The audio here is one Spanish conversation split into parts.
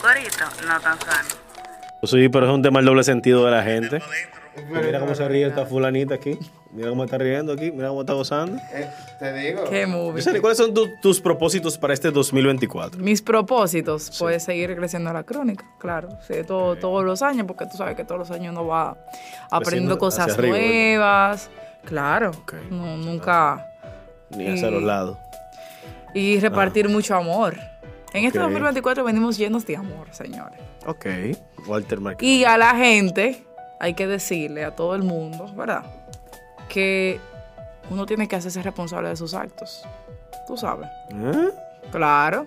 corito, no tan sano. Sí, pero es un tema del doble sentido de la gente. Mira cómo se ríe esta fulanita aquí. Mira cómo está riendo aquí. Mira cómo está gozando. Eh, te digo. Qué movie. ¿cuáles son tu- tus propósitos para este 2024? Mis propósitos, pues seguir creciendo la crónica, claro. Sí, todo, todos los años, porque tú sabes que todos los años uno va aprendiendo cosas hacia arriba, ¿verdad? nuevas. Claro. No, nunca. Ni hacia los lados. Y repartir mucho amor. En este Ok. 2024 venimos llenos de amor, señores. Ok. Walter Marquez. Y a la gente hay que decirle a todo el mundo, ¿verdad? Que uno tiene que hacerse responsable de sus actos. Tú sabes. ¿Eh? Claro.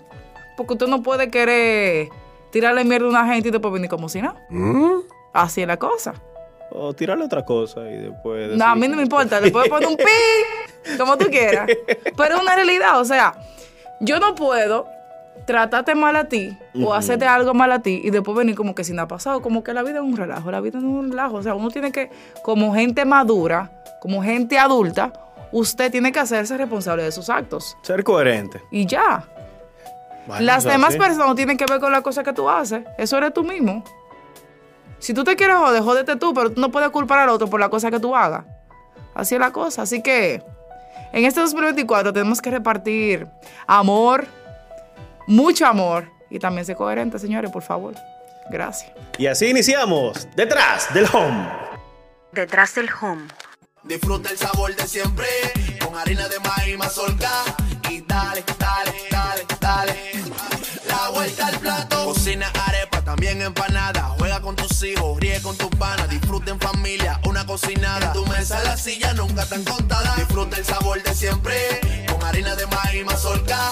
Porque usted no puede querer tirarle mierda a una gente y después venir como si nada. Así es la cosa. O tirarle otra cosa y después. No, a mí no me importa. Le puedes poner un pi, como tú quieras. Pero es una realidad. O sea, yo no puedo tratarte mal a ti o hacerte algo mal a ti y después venir como que si nada ha pasado. Como que la vida es un relajo. La vida no es un relajo. O sea, uno tiene que, como gente madura, como gente adulta, usted tiene que hacerse responsable de sus actos. Ser coherente. Y ya. Bueno, Las demás personas no tienen que ver con la cosa que tú haces. Eso eres tú mismo. Si tú te quieres joder, jódete tú, pero tú no puedes culpar al otro por la cosa que tú hagas. Así es la cosa. Así que en este 2024 tenemos que repartir amor, mucho amor y también ser coherentes, señores, por favor. Gracias. Y así iniciamos. Detrás del home. Detrás del home. Disfruta el sabor de siempre con harina de maíz mazorca y dale, dale, dale, dale. La vuelta al plato. Cocina arepa, también empanada. Juega con tus hijos, ríe con tus panas. Disfruta en familia, una cocinada. En tu mesa la silla nunca tan contada. Disfruta el sabor de siempre con harina de maíz mazorca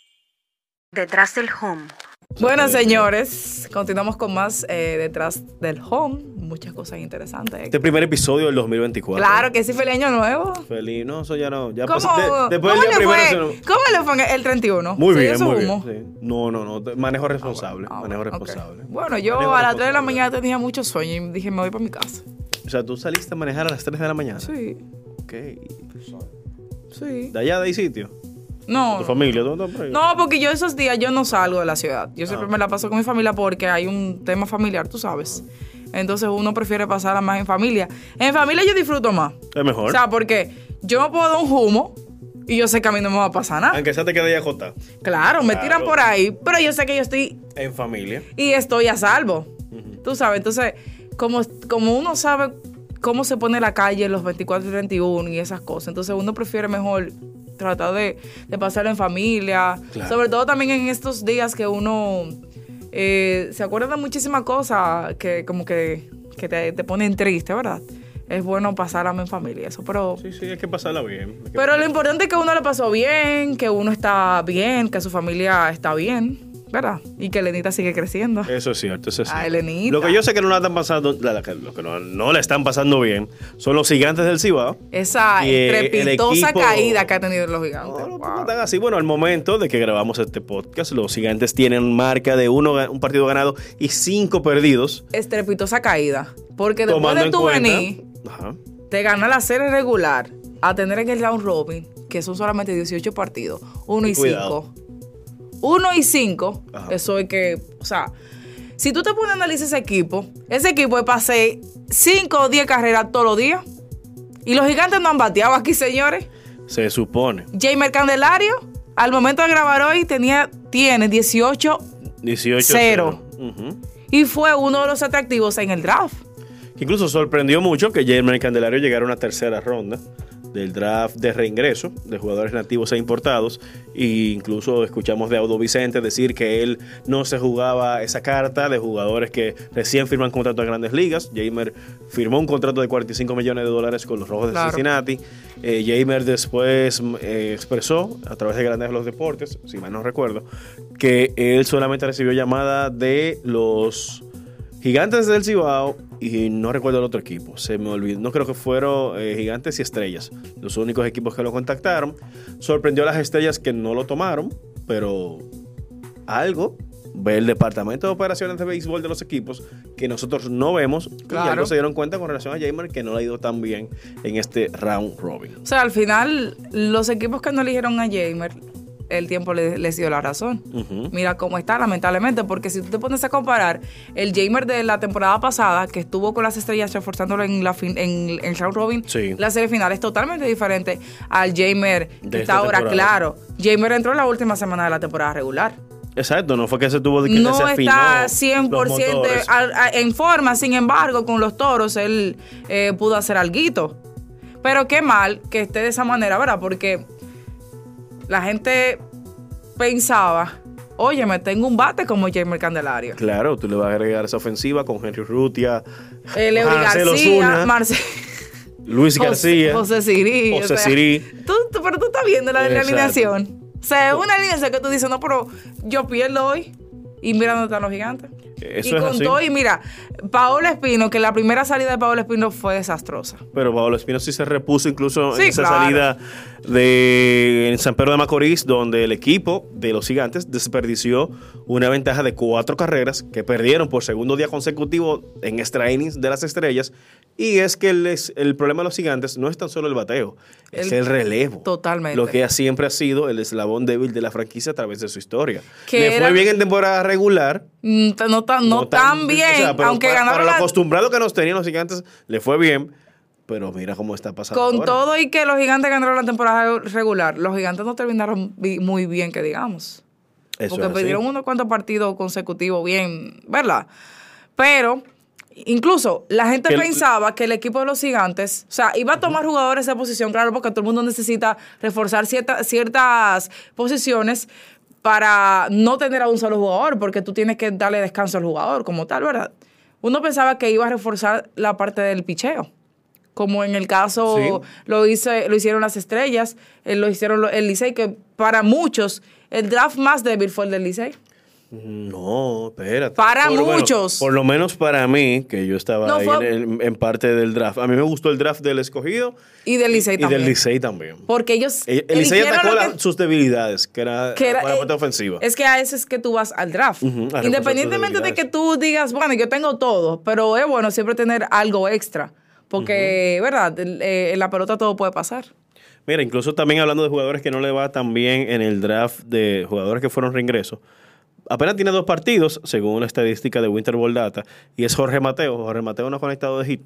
Detrás del home. Bueno, señores, continuamos con más eh, detrás del home. Muchas cosas interesantes. Este primer episodio del 2024. Claro que sí, feliz año nuevo. Feliz. No, eso ya no. Ya ¿Cómo, pasó- de- después ¿cómo del día le primero. fue? ¿Cómo le fue el 31? Muy ¿Se bien, muy bien. sí. No, no, no. Manejo responsable. Ah, manejo responsable. Bueno, yo Manejo a las 3 de la mañana tenía mucho sueño y dije, me voy para mi casa. O sea, tú saliste a manejar a las 3 de la mañana. Sí, Ok. sí. ¿De allá de ahí sitio? No. ¿Tu familia? ¿Tú andas por ahí? No, porque yo esos días yo no salgo de la ciudad. Yo siempre Ah. me la paso con mi familia porque hay un tema familiar, tú sabes. Entonces uno prefiere pasarla más en familia. En familia yo disfruto más. Es mejor. O sea, porque yo me puedo dar un humo y yo sé que a mí no me va a pasar nada. Aunque sea te quede jota. Claro, me Claro. tiran por ahí, pero yo sé que yo estoy En familia. y estoy a salvo. Tú sabes, entonces, como, como uno sabe cómo se pone la calle los 24 y 31 y esas cosas, entonces uno prefiere mejor tratar de, de pasarlo en familia. Claro. Sobre todo también en estos días que uno eh, se acuerda de muchísimas cosas que como que, que te, te ponen triste, ¿verdad? Es bueno pasarla en familia, eso, pero... Sí, sí, hay que pasarla bien. Que- Pero lo importante es que uno le pasó bien, que uno está bien, que su familia está bien, ¿verdad? Y que Elenita sigue creciendo. Eso es cierto, eso es Ah, cierto. Elenita. Lo que yo sé que no la están pasando, lo que no, no la están pasando bien, son los gigantes del Cibao. Esa Y, estrepitosa equipo- caída que ha tenido los gigantes. No, no, Wow. no están así. Bueno, al momento de que grabamos este podcast, los gigantes tienen marca de uno, un partido ganado y cinco perdidos. Estrepitosa caída. Porque después de tu venir, Ajá. te gana la serie regular a tener en el round robin, que son solamente 18 partidos, 1 y Cuidado. 5. 1 y 5, Ajá. eso es que, o sea, si tú te pones a analizar ese equipo, ese equipo es para hacer 5 o 10 carreras todos los días. Y los gigantes no han bateado aquí, señores. Se supone. Jamer Candelario, al momento de grabar hoy, tenía, tiene 18 18 Cero. Ujú. y fue uno de los atractivos en el draft. Incluso sorprendió mucho que Jamer Candelario llegara a una tercera ronda del draft de reingreso de jugadores nativos e importados. E incluso escuchamos de Audo Vicente decir que él no se jugaba esa carta de jugadores que recién firman contrato en grandes ligas. Jamer firmó un contrato de 45 millones de dólares con los Rojos de Claro. Cincinnati. Eh, Jamer después eh, expresó a través de Grandes de los Deportes, si mal no recuerdo, que él solamente recibió llamada de los Gigantes del Cibao y no recuerdo el otro equipo. Se me olvidó. No creo que fueron eh, Gigantes y Estrellas. Los únicos equipos que lo contactaron. Sorprendió a las Estrellas que no lo tomaron, pero algo ve el departamento de operaciones de béisbol de los equipos que nosotros no vemos y Claro. algo se dieron cuenta con relación a Jamer que no le ha ido tan bien en este round robin. O sea, al final, los equipos que no eligieron a Jamer, el tiempo le- les dio la razón. Mira cómo está, lamentablemente, porque si tú te pones a comparar el Jamer de la temporada pasada, que estuvo con las estrellas reforzándolo en la fin, en, en round robin, Sí. la serie final es totalmente diferente al Jamer que está ahora. Claro, Jamer entró en la última semana de la temporada regular. Exacto, no fue que se tuvo que no se está los 100% motores. al- a- en forma, sin embargo, con los toros él eh, pudo hacer algo. Pero qué mal que esté de esa manera, ¿verdad? Porque la gente pensaba, oye, me tengo un bate como Jamer Candelario. Claro, tú le vas a agregar esa ofensiva con Henry Rutia, Eh, Marcelo García, Zuna, Marce- Luis García, José, José Sirí. José o sea, Sirí. tú- tú- pero tú estás viendo la, la Exacto. alineación. O sea, es una alineación que tú dices, no, pero yo pierdo hoy. Y mira dónde están los gigantes. Eso y es con así. todo, y mira, Paolo Espino, que la primera salida de Paolo Espino fue desastrosa. Pero Pablo Espino sí se repuso incluso Sí, en esa claro. salida de en San Pedro de Macorís, donde el equipo de los gigantes desperdició una ventaja de cuatro carreras que perdieron por segundo día consecutivo en extra innings de las estrellas. Y es que el, el problema de los gigantes no es tan solo el bateo, es El- el relevo. Totalmente. Lo que siempre ha sido el eslabón débil de la franquicia a través de su historia. Le fue bien en temporada regular. Mm, No tan, no tan bien, o sea, pero aunque para, ganaron para lo la- acostumbrado que nos tenían los gigantes, le fue bien. Pero mira cómo está pasando. Con ahora. todo y que los gigantes ganaron la temporada regular, los gigantes no terminaron muy bien, que digamos. Eso porque perdieron unos cuantos partidos consecutivos bien, ¿verdad? Pero incluso la gente Que el- pensaba que el equipo de los gigantes, o sea, iba a tomar jugadores de posición, claro, porque todo el mundo necesita reforzar cierta- ciertas posiciones para no tener a un solo jugador, porque tú tienes que darle descanso al jugador como tal, ¿verdad? Uno pensaba que iba a reforzar la parte del picheo. Como en el caso Sí. lo, hice, lo hicieron las estrellas, eh, lo hicieron el Licey, que para muchos el draft más débil fue el del Licey. No, espérate. Para lo menos- muchos. por lo menos para mí, que yo estaba No, ahí fue- en, en parte del draft. A mí me gustó el draft del escogido Y del Licey y también. del Licey también. Porque ellos. El, el Licey atacó que- sus debilidades, que era, que era- la parte eh, ofensiva. Es que a eso es que tú vas al draft. Independientemente de que tú digas, bueno, yo tengo todo, pero es bueno siempre tener algo extra. Porque, ¿verdad? Eh, en la pelota todo puede pasar. Mira, incluso también hablando de jugadores que no le va tan bien en el draft de jugadores que fueron reingresos. Apenas tiene dos partidos, según una estadística de Winter Ball Data, y es Jorge Mateo. Jorge Mateo no ha conectado de hit.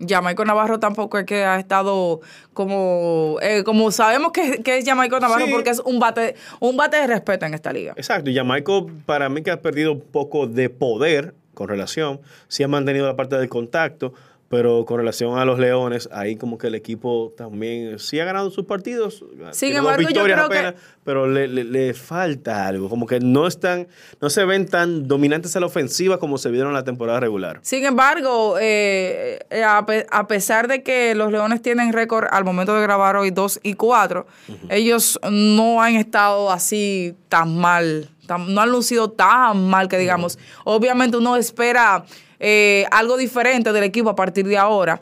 Jamaico Navarro tampoco es que ha estado como eh, como sabemos que, que es Jamaico Navarro Sí. porque es un bate un bate de respeto en esta liga. Exacto, y Jamaico para mí que ha perdido un poco de poder con relación, sí ha mantenido la parte del contacto, pero con relación a los Leones, ahí como que el equipo también sí ha ganado sus partidos, Sin embargo, yo victorias creo que- apenas, pero le, le- le falta algo, como que no están, no se ven tan dominantes a la ofensiva como se vieron en la temporada regular. Sin embargo, eh, a, pe- a pesar de que los Leones tienen récord al momento de grabar hoy 2 y 4, ellos no han estado así tan mal, tan- no han lucido tan mal que digamos. Obviamente uno espera eh, algo diferente del equipo a partir de ahora.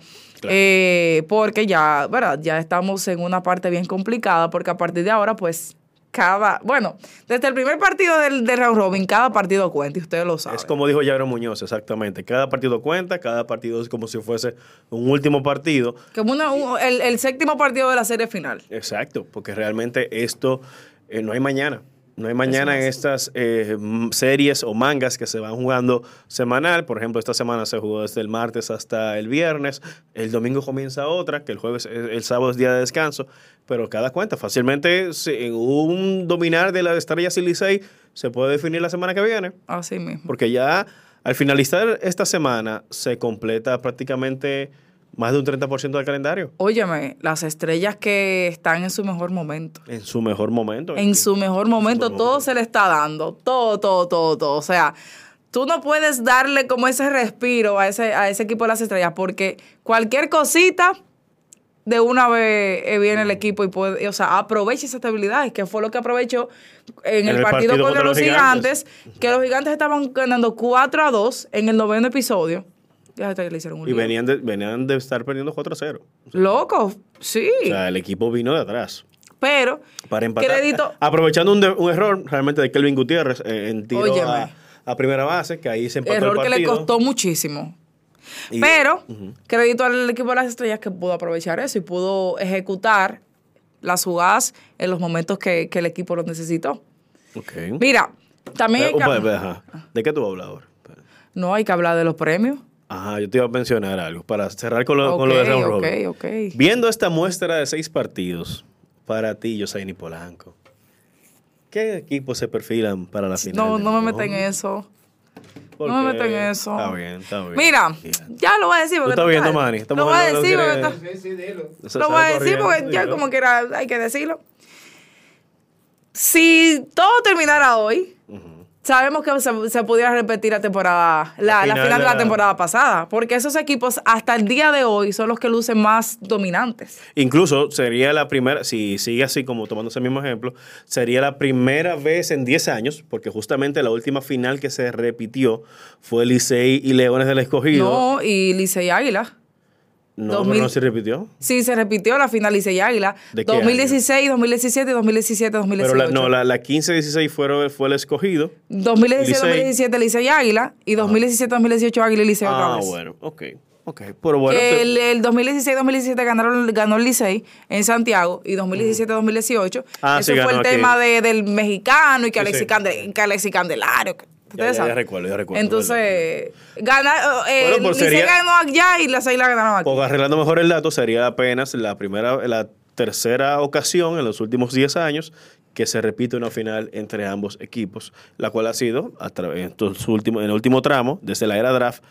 eh, porque ya, ¿verdad? Ya estamos en una parte bien complicada, porque a partir de ahora, pues, cada, bueno, desde el primer partido del, de round robin, cada partido cuenta, y ustedes lo saben. Es como dijo Jairo Muñoz, exactamente. Cada partido cuenta, cada partido es como si fuese un último partido. Como una- un- el, el séptimo partido de la serie final. Exacto, porque realmente esto eh, no hay mañana. No hay mañana en estas eh, series o mangas que se van jugando semanal. Por ejemplo, esta semana se jugó desde el martes hasta el viernes. El domingo comienza otra, que el jueves, el, el sábado es día de descanso. Pero cada cuenta, fácilmente, en un dominar de las estrellas y Licey se puede definir la semana que viene. Así mismo. Porque ya al finalizar esta semana se completa prácticamente más de un 30% del calendario. Óyeme, las estrellas que están en su mejor momento. En su mejor momento. En su mejor momento, mejor todo momento. se le está dando. Todo, todo, todo, todo. O sea, tú no puedes darle como ese respiro a ese, a ese equipo de las estrellas porque cualquier cosita de una vez eh, viene el equipo y puede, o sea, aprovecha esa estabilidad, que fue lo que aprovechó en, el, partido, contra, los gigantes, que los gigantes estaban ganando 4 a 2 en el noveno episodio. Ya hasta que le hicieron un Y lío. venían de, venían de estar perdiendo 4 a 0. Loco, sí. O sea, el equipo vino de atrás. pero, Para empatar. crédito, Aprovechando un, de- un error realmente de Kelvin Gutiérrez eh, en tiro a, a primera base, que ahí se empató error el que partido. le costó muchísimo. Y- Pero, crédito al equipo de las estrellas que pudo aprovechar eso y pudo ejecutar las jugadas en los momentos que, que el equipo lo necesitó. Mira, también hay Eh, que. ¿De qué tú hablas ahora? no hay que hablar de los premios. Ajá, yo te iba a mencionar algo para cerrar con lo, con lo de round ok, robin. ok. Viendo esta muestra de seis partidos, para ti, Yosaini Polanco, ¿qué equipos se perfilan para la final? No, no me metan en eso. ¿Por No me qué? metan en eso. Está bien, está bien. Mira, ya lo voy a decir. Porque estás tú viendo, sabes. Manny? Lo voy a decir porque está- Lo voy a decir porque ya como quiera hay que decirlo. Si todo terminara hoy, sabemos que se, se pudiera repetir la temporada, la, la final, de la, temporada pasada, porque esos equipos hasta el día de hoy son los que lucen más dominantes. Incluso sería la primera, si sigue así como tomando ese mismo ejemplo, sería la primera vez en 10 años, porque justamente la última final que se repitió fue Licey y Leones del Escogido. No, y Licey Águila. No, 2000. pero no se repitió. Sí, se repitió la final Licey Águila. ¿De qué 2016, 2017, 2017, 2018. Pero la, no, la, la 15-16 fueron- fue el escogido. 2017, Licey. 2017 Licey Águila y 2017, 2018 Águila y Licey otra Ah, vez. bueno, ok. Ok, pero bueno. que el, el 2016-2017 ganaron, ganó el Licey en Santiago y 2017-2018. Ah, ese sí, fue el aquí. tema de- del mexicano y que Sí, Alexis, sí. Que Alexis Candelario. que- ya, ustedes ya, recuerdo, ya recuerdo. Entonces, gana, eh, Bueno, pues sería- ganó allá y las Águilas ganaron aquí. Pues arreglando mejor el dato, sería apenas la primera, la tercera ocasión en los últimos 10 años que se repite una final entre ambos equipos, la cual ha sido a través en, estos últimos- en el último tramo, desde la era draft,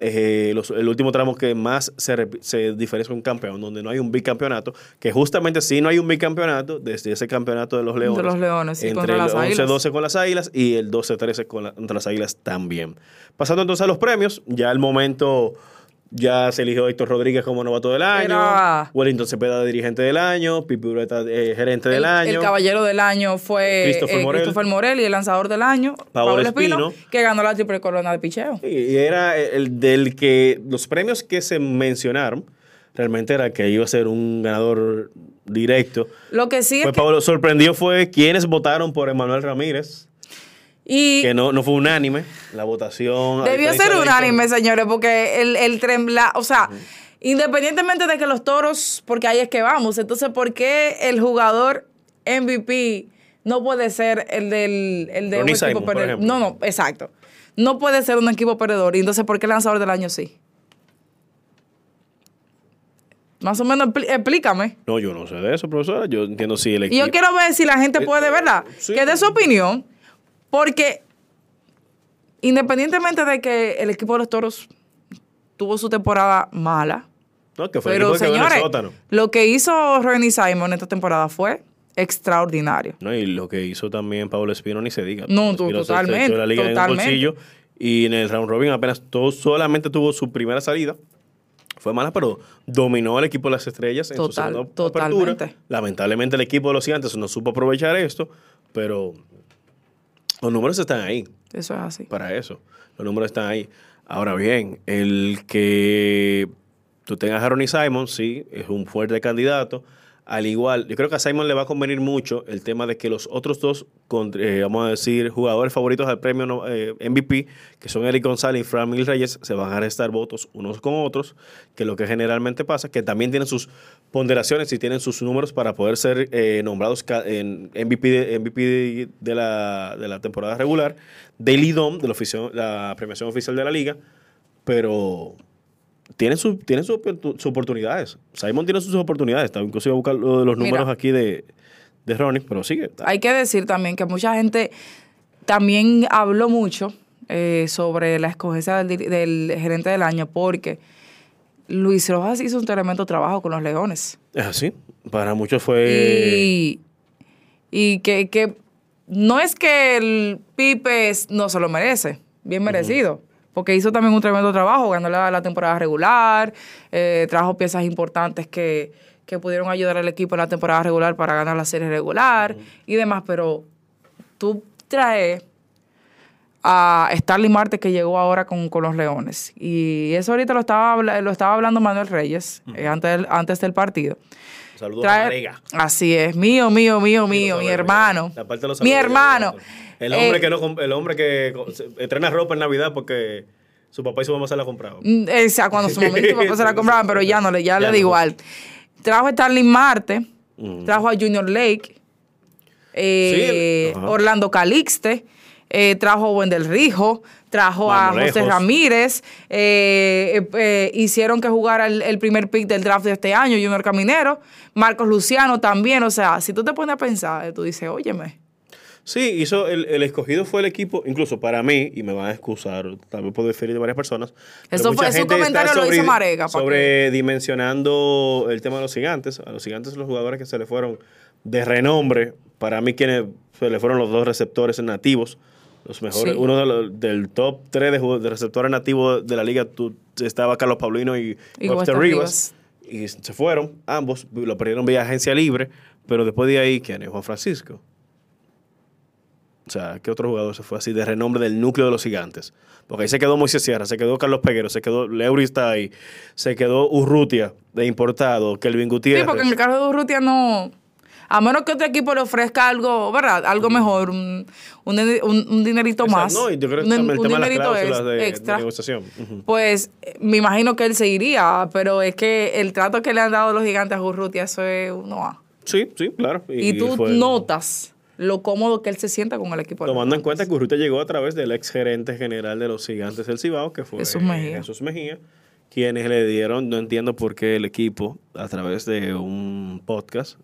eh, los- el último tramo que más se, se diferencia un campeón, donde no hay un bicampeonato, que justamente si no hay un bicampeonato, desde ese campeonato de los Leones, los Leones, sí, entre contra el las Águilas. 11-12 con las Águilas y el 12-13 con la- contra las Águilas también. Pasando entonces a los premios, ya el momento ya se eligió a Héctor Rodríguez como novato del año, Era- Wellington Cepeda dirigente del año, Pipi Ureta eh, gerente del el, año. el caballero del año fue Christopher eh, Morel. Christopher Morel y el lanzador del año, Pablo Espino, Espino. que ganó la triple corona de picheo. Y era el del que los premios que se mencionaron realmente era que iba a ser un ganador directo. Lo que sí es Fue que, Pablo, sorprendió fue quienes votaron por Emanuel Ramírez, y que no, no fue unánime la votación. Debió ser unánime, señores, porque el, el trembla, o sea, independientemente de que los toros, porque ahí es que vamos, entonces, ¿por qué el jugador MVP no puede ser el del el de un equipo Simon, perdedor? No, no, exacto. No puede ser un equipo perdedor. Y entonces, ¿por qué el lanzador del año sí? Más o menos explícame. No, yo no sé de eso, profesora. Yo entiendo si el Y equipo. yo quiero ver si la gente puede, ¿verdad? Eh, sí. Que dé su opinión, porque independientemente de que el equipo de los toros tuvo su temporada mala, No, que fue el equipo que el señores, sótano. lo que hizo Ronnie Simon esta temporada fue extraordinario. No, y lo que hizo también Pablo Espino ni se diga. No, tú- se- se totalmente, echó la liga en el totalmente. bolsillo y en el round robin apenas todo, solamente tuvo su primera salida. Fue mala, pero dominó al equipo de las estrellas en Total- su segunda totalmente. apertura. Lamentablemente el equipo de los gigantes no supo aprovechar esto, pero los números están ahí Eso es así. para eso. Los números están ahí. Ahora bien, el que tú tengas a Ronnie Simon, sí, es un fuerte candidato. Al igual, yo creo que a Simon le va a convenir mucho el tema de que los otros dos, eh, vamos a decir, jugadores favoritos del premio eh, MVP, que son Eric González y Fran Mil Reyes, se van a restar votos unos con otros, que lo que generalmente pasa, que también tienen sus ponderaciones y tienen sus números para poder ser eh, nombrados en MVP, de, MVP de la temporada regular, del IDOM, de la, oficio- la premiación oficial de la liga, pero tienen, su, oportu- sus oportunidades. Simon tiene sus oportunidades. Estaba incluso iba a buscar lo de los Mira. números aquí de, de Ronnie, pero sigue. Hay que decir también que mucha gente también habló mucho eh, sobre la escogencia del, gerente del año porque Luis Rojas hizo un tremendo trabajo con los Leones. Es así. Para muchos fue... Y, y que, que no es que el Pipe no se lo merece, bien merecido, porque hizo también un tremendo trabajo, ganó la, la temporada regular, eh, trajo piezas importantes que, que pudieron ayudar al equipo en la temporada regular para ganar la serie regular y demás, pero tú traes a Starling Marte que llegó ahora con, con los Leones. Y eso ahorita lo estaba, lo estaba hablando Manuel Reyes eh, antes, del, antes del partido. Saludos a Trae- Marega. Así es, mío, mío, mío, mío, mi hermano. Mi hermano. El hombre Eh, que no el hombre que estrena ropa en Navidad porque su papá y su mamá se la compraban. Mm, O sea, cuando su mamá y su papá se la compraban, pero ya no le, ya Ya le da no. igual. Trajo a Starling Marte, Mm. trajo a Junior Lake, eh, Sí. Orlando Calixte, eh, trajo a Wendel Rijo, trajo a José lejos. Ramírez, eh, eh, eh, hicieron que jugara el, el primer pick del draft de este año, Junior Caminero, Marcos Luciano también, o sea, si tú te pones a pensar, tú dices, óyeme, Sí, hizo el, el escogido fue el equipo, incluso para mí, y me van a excusar, también puedo diferir de varias personas. Eso fue- su comentario lo hizo Marega. Sobredimensionando el tema de los gigantes. A los gigantes, los jugadores que se le fueron de renombre, para mí, quienes se le fueron los dos receptores nativos, los mejores, Sí. uno de los- del top 3 de, receptores nativos de la liga, tú, estaba Carlos Paulino y, Y Webster Webster Rivas. Y se fueron, ambos, lo perdieron vía agencia libre, pero después de ahí, ¿quién es? Juan Francisco. O sea, ¿qué otro jugador se fue así de renombre del núcleo de los gigantes? Porque ahí se quedó Moisés Sierra, se quedó Carlos Peguero, se quedó Leury está ahí, se quedó Urrutia de importado, Kelvin Sí, Gutiérrez. porque en el caso de Urrutia no. A menos que otro equipo le ofrezca algo, ¿verdad? Algo mejor, un, un, un- un dinerito Exacto, más. No, y yo creo que un, el tema de las dinerito cláusulas ex- de, de extra. negociación. Ujú. Pues eh, me imagino que él se iría, pero es que el trato que le han dado los gigantes a Urrutia, eso es uno A. Sí, sí, claro. Y, tú fue- notas lo cómodo que él se sienta con el equipo. Tomando en cuenta que Urrutia llegó a través del ex gerente general de los gigantes del Cibao, que fue Jesús Mejía. Jesús Mejía, quienes le dieron, no entiendo por qué el equipo, a través de un podcast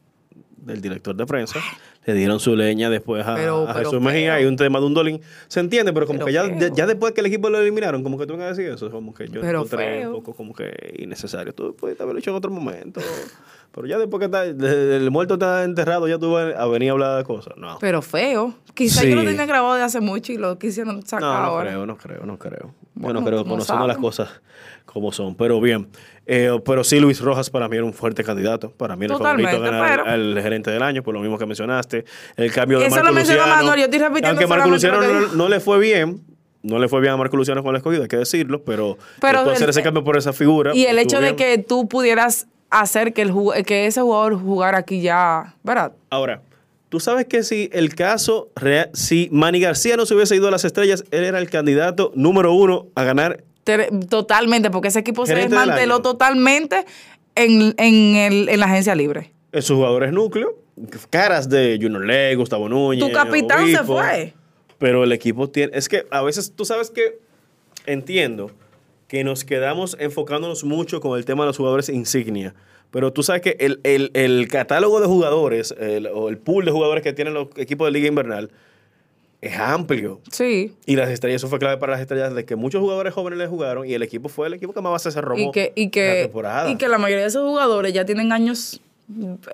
del director de prensa, le dieron su leña después a, Pero- a pero Jesús Mejía y un tema de un dolín. Se entiende, pero como que ya, ya, después que el equipo lo eliminaron, como que tú a decir eso, como que yo encontré feo. un poco como que innecesario. Tú puedes haberlo hecho en otro momento. Pero ya después que está, el muerto está enterrado, ya tú vas a venir a hablar de cosas. No. Pero feo. Quizás Sí. yo lo tenía grabado de hace mucho y lo quisieron sacar No, no ahora. creo, no creo, no creo. Bueno, pero no conociendo las cosas como son. Pero bien. Eh, pero sí, Luis Rojas para mí era un fuerte candidato. Para mí era el favorito a ganar pero- al gerente del año, por lo mismo que mencionaste. El cambio de Eso Marco lo mencionó. Manuel, yo estoy repitiendo Aunque Marco Luciano no, no le fue bien. No le fue bien a Marco Luciano con el escogido, hay que decirlo, pero, Pero de hacer el- ese cambio por esa figura. Y el hecho de bien. que tú pudieras hacer que, el que ese jugador jugara aquí ya, ¿verdad? Ahora, tú sabes que si el caso, si Manny García no se hubiese ido a las estrellas, él era el candidato número uno a ganar Te- Totalmente, porque ese equipo se desmanteló totalmente en, en, el- en la agencia libre. sus jugadores núcleo, caras de Junior Ley, Gustavo Núñez. Tu capitán se fue. Pero el equipo tiene. Es que a veces tú sabes que entiendo que nos quedamos enfocándonos mucho con el tema de los jugadores insignia. Pero tú sabes que el, el- el catálogo de jugadores el- o el pool de jugadores que tienen los equipos de Liga Invernal es amplio. Sí. Y las estrellas, eso fue clave para las estrellas de que muchos jugadores jóvenes le jugaron y el equipo fue el equipo que más base se robó Y que, y, en la que, temporada. y que la mayoría de esos jugadores ya tienen años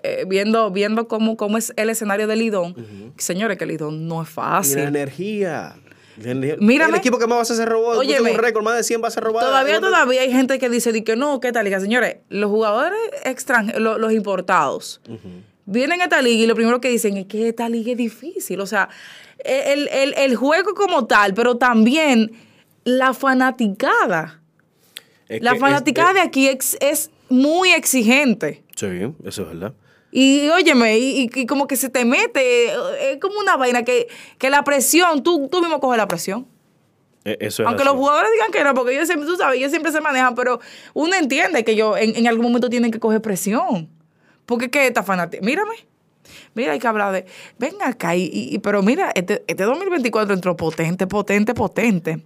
eh, viendo, viendo cómo, cómo es el escenario del Lidón. Señores, que Lidón no es Y fácil. la energía. Mírame. El equipo que más bases se robó. Óyeme. Un récord, más de 100 bases robadas. Todavía, todavía hay gente que dice di que no, ¿qué tal? Y que, señores, los jugadores extranjeros, los, los importados, vienen a esta liga y lo primero que dicen es que esta liga es difícil. O sea, el, el- el juego como tal, pero también la fanaticada. es La fanaticada es- de aquí ex- es muy exigente. Sí, eso es verdad. Y óyeme, y, como que se te mete, eh, es como una vaina que, que la presión, tú, tú mismo coges la presión. E- Eso es Aunque así. los jugadores digan que no, porque ellos siempre, tú sabes, ellos siempre se manejan, pero uno entiende que ellos en, en algún momento tienen que coger presión. Porque que esta fanática, mírame. Mira, hay que hablar de, ven acá, y, y- pero mira, este, este 2024 entró potente, potente, potente.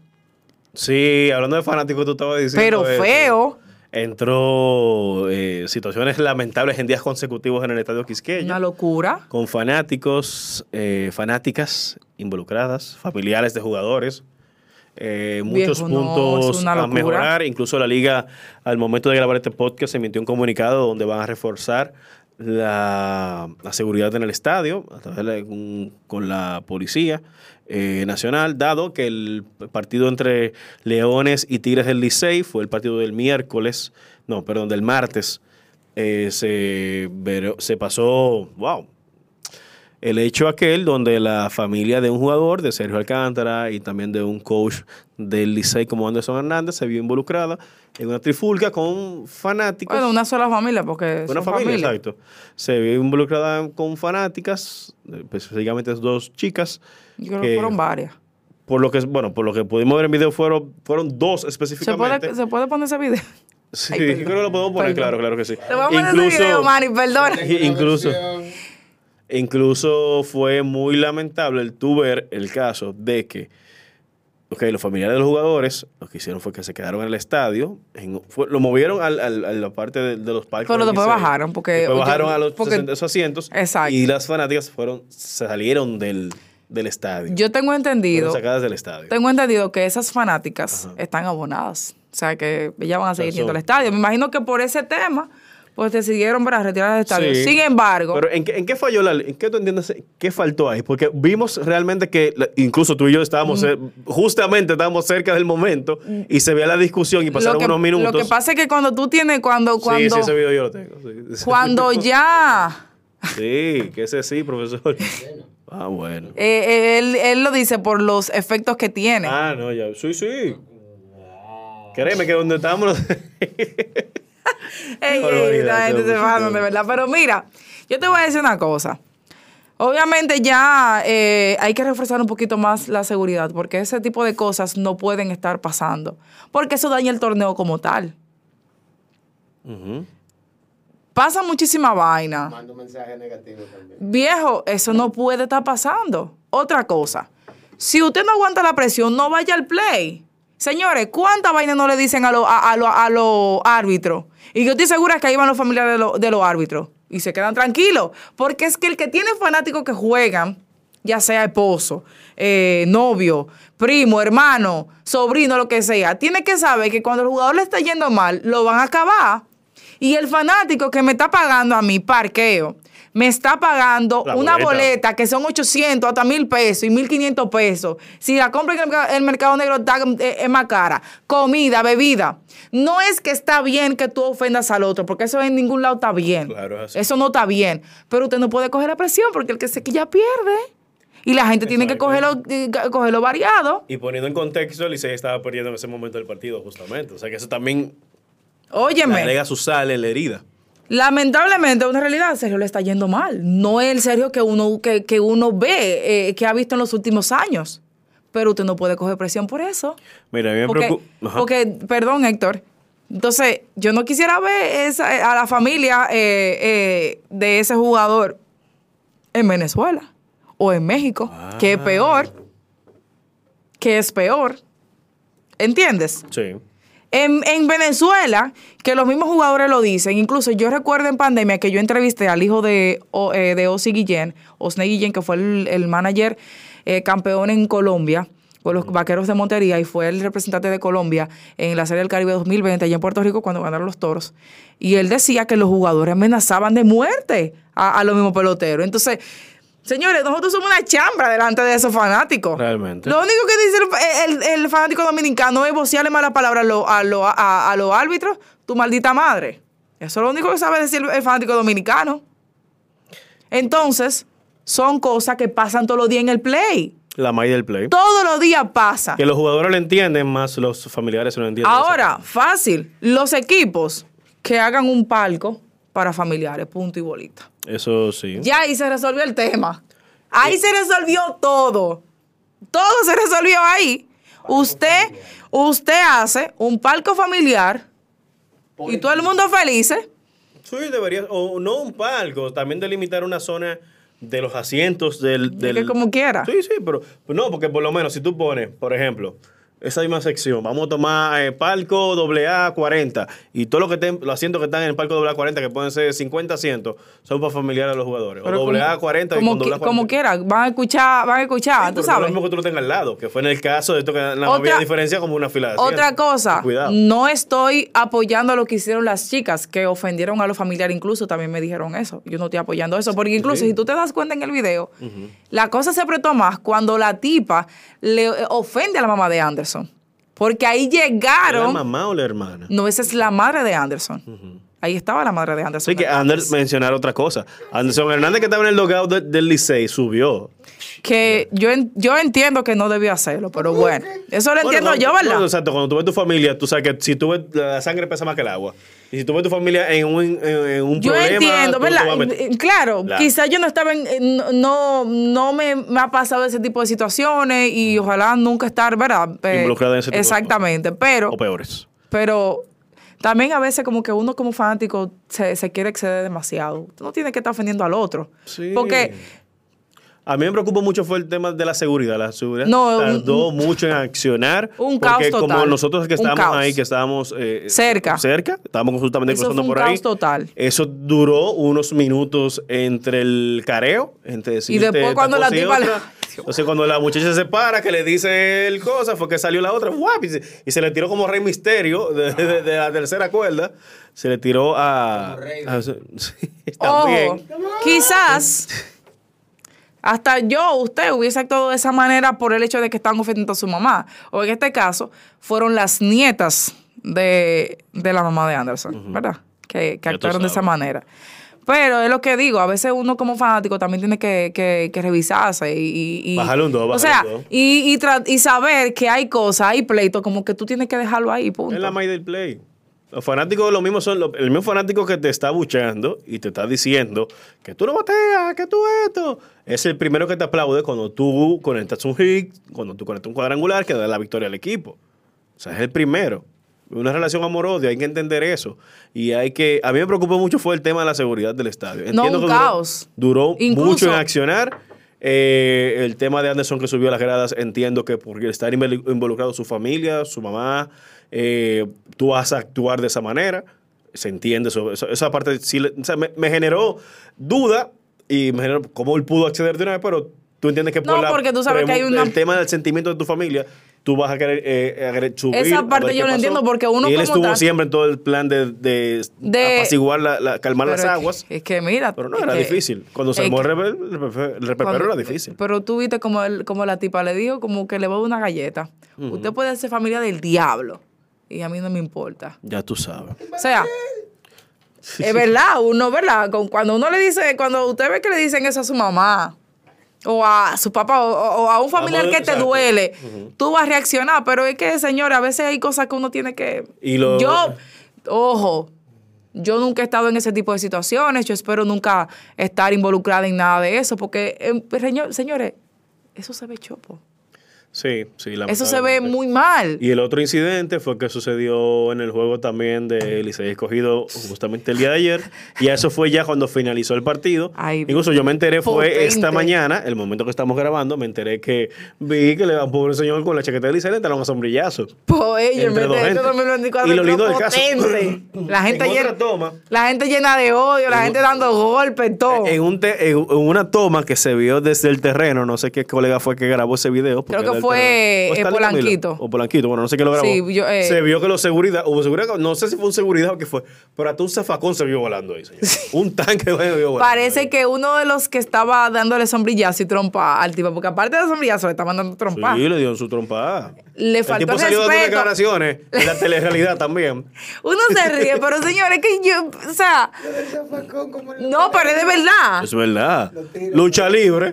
Sí, hablando de fanáticos, tú estabas diciendo. Pero eso. Entró eh, situaciones lamentables en días consecutivos en el estadio Quisqueya. una locura. con fanáticos, eh, fanáticas involucradas, familiares de jugadores. Eh, muchos Viejo, no, puntos una a mejorar. Incluso la liga, al momento de grabar este podcast, emitió un comunicado donde van a reforzar la, la seguridad en el estadio a través de un- con la policía eh, nacional, dado que el partido entre Leones y Tigres del Licey fue el partido del miércoles, no, perdón, del martes. eh, se, se pasó, wow, el hecho aquel donde la familia de un jugador, de Sergio Alcántara, y también de un coach del Licey como Anderson Hernández, se vio involucrada en una trifulca con fanáticos. Bueno, una sola familia, porque Una son familia, familia. exacto. Se vio involucrada con fanáticas, eh, específicamente dos chicas. Yo creo que fueron varias. Por lo que, bueno, por lo que pudimos ver en video fueron, fueron dos ¿Se específicamente. puede, ¿Se puede poner ese video? Sí, Ay, creo que lo podemos poner, Perdón. claro, claro que sí. Te voy a poner ese video, Manny, perdón. incluso, incluso fue muy lamentable el tú ver el caso de que ok, los familiares de los jugadores lo que hicieron fue que se quedaron en el estadio, en- fue- lo movieron al- al- a la parte de, de los palcos. Pero después bajaron, porque- Después bajaron a los porque- 60 esos asientos Exacto. y las fanáticas fueron, se salieron del, del estadio. Yo tengo entendido, fueron sacadas del estadio. tengo entendido que esas fanáticas Ajá. están abonadas. O sea, que ellas van a seguir yendo al estadio. Me imagino que por ese tema, pues decidieron para retirar del estadio. Sí. Sin embargo, Pero ¿en qué, en qué falló la ¿En qué tú entiendes? ¿Qué faltó ahí? Porque vimos realmente que, incluso tú y yo estábamos, eh, justamente estábamos cerca del momento y se veía la discusión y pasaron que, unos minutos. lo que pasa es que cuando tú tienes, cuando, Sí, cuando, sí, ese video yo lo tengo. sí. cuando ya, Sí, que ese sí, profesor. Ah, bueno. eh, eh, él, él lo dice por los efectos que tiene. Ah, no, ya. Sí, sí. Créeme que donde estábamos. Ey, ey, la gente se de verdad. Pero mira, yo te voy a decir una cosa. Obviamente ya eh, hay que reforzar un poquito más la seguridad, porque ese tipo de cosas no pueden estar pasando, porque eso daña el torneo como tal. Ujú. Pasa muchísima vaina. Manda un mensaje negativo también. Viejo, eso no puede estar pasando. Otra cosa, si usted no aguanta la presión, no vaya al play. Señores, ¿cuántas vainas no le dicen a los a, a lo- a los árbitros? Y yo estoy segura que ahí van los familiares de, lo- de los árbitros. Y se quedan tranquilos. Porque es que el que tiene fanáticos que juegan, ya sea esposo, eh, novio, primo, hermano, sobrino, lo que sea, tiene que saber que cuando el jugador le está yendo mal, lo van a acabar. Y el fanático que me está pagando a mi parqueo, me está pagando La una boleta. boleta que son 800 hasta 1000 pesos y 1500 pesos. Si la compra en el, mercado- el mercado negro está, eh, es más cara. Comida, bebida. No es que está bien que tú ofendas al otro, porque eso en ningún lado está bien. Claro, es. Eso no está bien. Pero usted no puede coger la presión porque el que se quilla pierde. Y la gente tiene que cogerlo, eh, cogerlo variado. Y poniendo en contexto, el Licey estaba perdiendo en ese momento del partido, justamente. O sea que eso también le Óyeme. agrega su sal en la herida. Lamentablemente, una realidad, Sergio le está yendo mal. No es el Sergio que uno, que, que uno ve, eh, que ha visto en los últimos años. Pero usted no puede coger presión por eso. Mira, a mí me Porque, preocupa. Porque, perdón, Héctor. Entonces, yo no quisiera ver esa- a la familia eh, eh, de ese jugador en Venezuela o en México, que es Ah. peor. Que es peor. ¿Entiendes? Sí. En, en Venezuela, que los mismos jugadores lo dicen, incluso yo recuerdo en pandemia que yo entrevisté al hijo de, O- eh, de Osi Guillén, Osne Guillén, que fue el, el manager eh, campeón en Colombia, con los vaqueros de Montería, y fue el representante de Colombia en la Serie del Caribe 2020, allá en Puerto Rico, cuando ganaron los toros. Y él decía que los jugadores amenazaban de muerte a, a los mismos peloteros. Entonces, señores, nosotros somos una chambra delante de esos fanáticos. Realmente. Lo único que dice el, el- el fanático dominicano es vocearle malas palabras a, lo- a, lo- a- a los árbitros, tu maldita madre. Eso es lo único que sabe decir el fanático dominicano. Entonces, son cosas que pasan todos los días en el play. La maíz del play. Todos los días pasa. Que los jugadores lo entienden, más los familiares no lo entienden. Ahora, fácil, los equipos que hagan un palco para familiares, punto y bolita. Eso sí. Ya ahí se resolvió el tema. Ahí se resolvió todo. Todo se resolvió ahí. Usted, usted hace un palco familiar y todo el mundo feliz. ¿eh? Sí, debería, o no un palco, también delimitar una zona de los asientos del... del que como quiera. Sí, sí, pero no, porque por lo menos si tú pones, por ejemplo, esa misma sección, vamos a tomar eh, palco AA 40 y todo lo que estén, los asientos que están en el palco AA 40, que pueden ser 50 asientos, son para familiares de los jugadores. Pero o como- AA 40 y como, con que- AA 40. como quiera, van a escuchar, van a escuchar, Sí, tú pero no es sabes. lo mismo que tú lo tengas al lado, que fue en el caso de esto que no Otra- diferencia como una fila de. Otra cosa, Cuidado. no estoy apoyando lo que hicieron las chicas que ofendieron a los familiares, incluso también me dijeron eso. Yo no estoy apoyando eso, porque incluso si tú te das cuenta en el video, la cosa se apretó más cuando la tipa le eh, ofende a la mamá de Anderson. Porque ahí ¿La llegaron. mamá o la hermana? No, esa es la madre de Anderson. Ahí estaba la madre de Anderson. Sí, que Anders mencionar otra cosa. Anderson Hernández, que estaba en el logout de- del Licey, subió. Que yo, yo entiendo que no debió hacerlo, pero bueno. Eso lo Bueno, entiendo cuando- yo, ¿verdad? no, exacto, cuando tú ves tu familia, tú sabes que si tú ves, la sangre pesa más que el agua. Y si tú ves tu familia en un, en, un Yo problema. entiendo, tú te ¿verdad? Claro, Claro. quizás yo no estaba en, no, no me, me ha pasado ese tipo de situaciones y ojalá nunca estar, ¿verdad? Eh, Involucrada en ese tipo de Exactamente, pero, O peores. pero también a veces como que uno como fanático se, se quiere exceder demasiado. Tú no tienes que estar ofendiendo al otro. Sí. Porque A mí me preocupó mucho fue el tema de la seguridad. La seguridad No, tardó un- mucho en accionar. Un porque caos como total. nosotros que estábamos ahí, que estábamos eh, Cerca. cerca, estábamos justamente Eso cruzando fue un por ahí. caos total. Eso duró unos minutos entre el careo, entre decirte después cuando la y tipa. Entonces cuando la muchacha se para, que le dice el cosa, fue que salió la otra, ¡guap! y, se, y se le tiró como Rey Misterio de, de- de la tercera cuerda. Se le tiró a... a- sí, también. Ojo, quizás hasta yo, usted, hubiese actuado de esa manera por el hecho de que están ofendiendo a su mamá. O en este caso, fueron las nietas de, de la mamá de Anderson, ¿verdad? Que, que actuaron de esa manera. Pero es lo que digo, a veces uno como fanático también tiene que, que- que revisarse y... y- y- Bájale un dos, O sea, dos. y, y, saber que hay cosas, hay pleitos, como que tú tienes que dejarlo ahí, punto. Es la May del Play. Los fanáticos lo mismo son, el mismo fanático que te está buchando y te está diciendo que tú no bateas, que tú esto. Es el primero que te aplaude cuando tú conectas un hit, cuando tú conectas un cuadrangular que da la victoria al equipo. O sea, es el primero. Una relación amor-odio, hay que entender eso. Y hay que. A mí me preocupó mucho fue el tema de la seguridad del estadio. No, un que caos. Duró, Incluso- mucho en accionar. Eh, el tema de Anderson que subió a las gradas, entiendo que por estar invol- involucrado su familia, su mamá, eh, tú vas a actuar de esa manera. Se entiende eso. eso- esa parte sí o sea, me, me generó duda y me generó cómo él pudo acceder de una vez, pero tú entiendes que por No, la porque tú sabes que hay una- el tema del sentimiento de tu familia, tú vas a querer, eh, a querer subir. Esa parte yo lo pasó. entiendo, porque uno Y él como estuvo tal- siempre en todo el plan de, de, De- apaciguar, la, la- calmar las es que- aguas. Es que mira. Pero no, era que- difícil. Cuando se armó el que- repe- el repe- el repepero Cuando- era difícil. Pero tú viste como, el, como la tipa le dijo, como que le va una galleta. Usted puede ser familia del diablo. Y a mí no me importa. Ya tú sabes. O sea, es verdad, uno, ¿verdad? Cuando uno le dice, cuando usted ve que le dicen eso a su mamá, o a su papá, o, o a un familiar que te exacto. duele, tú vas a reaccionar. Pero es que, señores, a veces hay cosas que uno tiene que. Y lo- Yo, ojo. Yo nunca he estado en ese tipo de situaciones, yo espero nunca estar involucrada en nada de eso, porque, eh, señor- señores, eso se ve chopo. Sí, sí. Eso se ve muy mal. Y el otro incidente fue que sucedió en el juego también de Licey escogido justamente el día de ayer. Y eso fue ya cuando finalizó el partido. Ay, Incluso yo me enteré fue esta mañana, el momento que estamos grabando, me enteré que vi que le a un pobre señor con la chaqueta de Licey le tiraron un sombrillazo. Pues ellos, Entre dos este gente. 2024 Y lo lindo del caso-. La gente, llena, toma. la gente llena de odio, la En- gente dando golpes, todo. En, un te- en una toma que se vio desde el terreno, no sé qué colega fue que grabó ese video. Creo que fue, terreno. ¿O eh, Polanquito. Camilo? O Polanquito, bueno, no sé quién lo grabó. Sí, yo, eh, se vio que los seguridad, hubo seguridad, no sé si fue un seguridad o qué fue, pero hasta un zafacón se vio volando ahí, señor. Un tanque se vio volando. Parece ahí. que uno de los que estaba dándole sombrillazo y trompa al tipo, porque aparte de sombrillazo le estaban dando trompa. Sí, le dieron su trompada. Le El faltó tipo salió dando respeto. declaraciones en la telerrealidad también. Uno se ríe, pero señores, que yo, o sea, no, pero es de verdad. Es verdad. Lucha libre.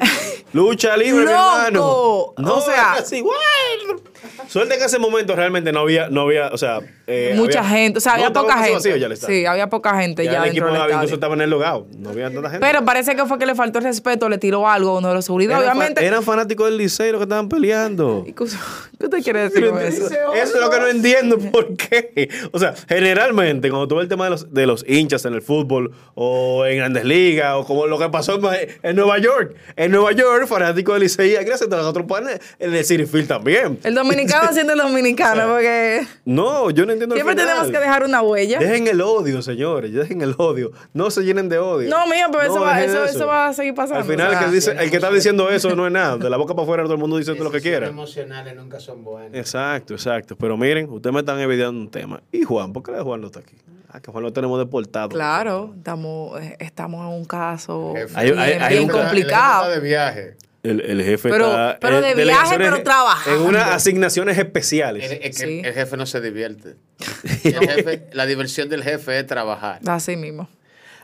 Lucha libre, mi hermano. No, O sea- así, bueno. Suerte que en ese momento realmente no había, no había, o sea, eh, Mucha había- gente, o sea, no, había poca gente. vacío ya sí, había poca gente ya, Ya el dentro equipo del incluso estaba en el logado, no había tanta gente. Pero parece que fue que le faltó el respeto, le tiró algo a uno de los seguridad. Obviamente. eran fanáticos del Liceo los que estaban peleando. ¿Qué ¿Qué usted quiere decir con eso? Eso es lo que no entiendo por qué. O sea, generalmente cuando tú ves el tema de los, de los hinchas en el fútbol o en grandes ligas o como lo que pasó en, en Nueva York. En Nueva York, fanáticos del Licey, gracias a los otros panes en el City Field también. El dominicano siendo el dominicano, porque No, yo no entiendo siempre tenemos que dejar una huella. Dejen el odio, señores, dejen el odio. No se llenen de odio. No, mío, pero eso, va, eso, eso va a seguir pasando. Al final, o sea, el, que dice, el que está diciendo eso no es nada. De la boca para afuera todo el mundo dice lo que quiera. emocionales nunca son buenos. Exacto, exacto. Pero miren, ustedes me están evidenciando un tema. ¿Y Juan? ¿Por qué Juan no está aquí? Ah, que Juan lo tenemos deportado. Claro, estamos, eh, estamos en un caso Jefe. Hay- bien, hay- hay bien un- complicado. De viaje. El, el jefe Pero- está pero en de viaje, pero trabajando. En unas asignaciones El, especiales. el- Sí. el jefe no se divierte. El jefe- la diversión del jefe es trabajar. Así mismo.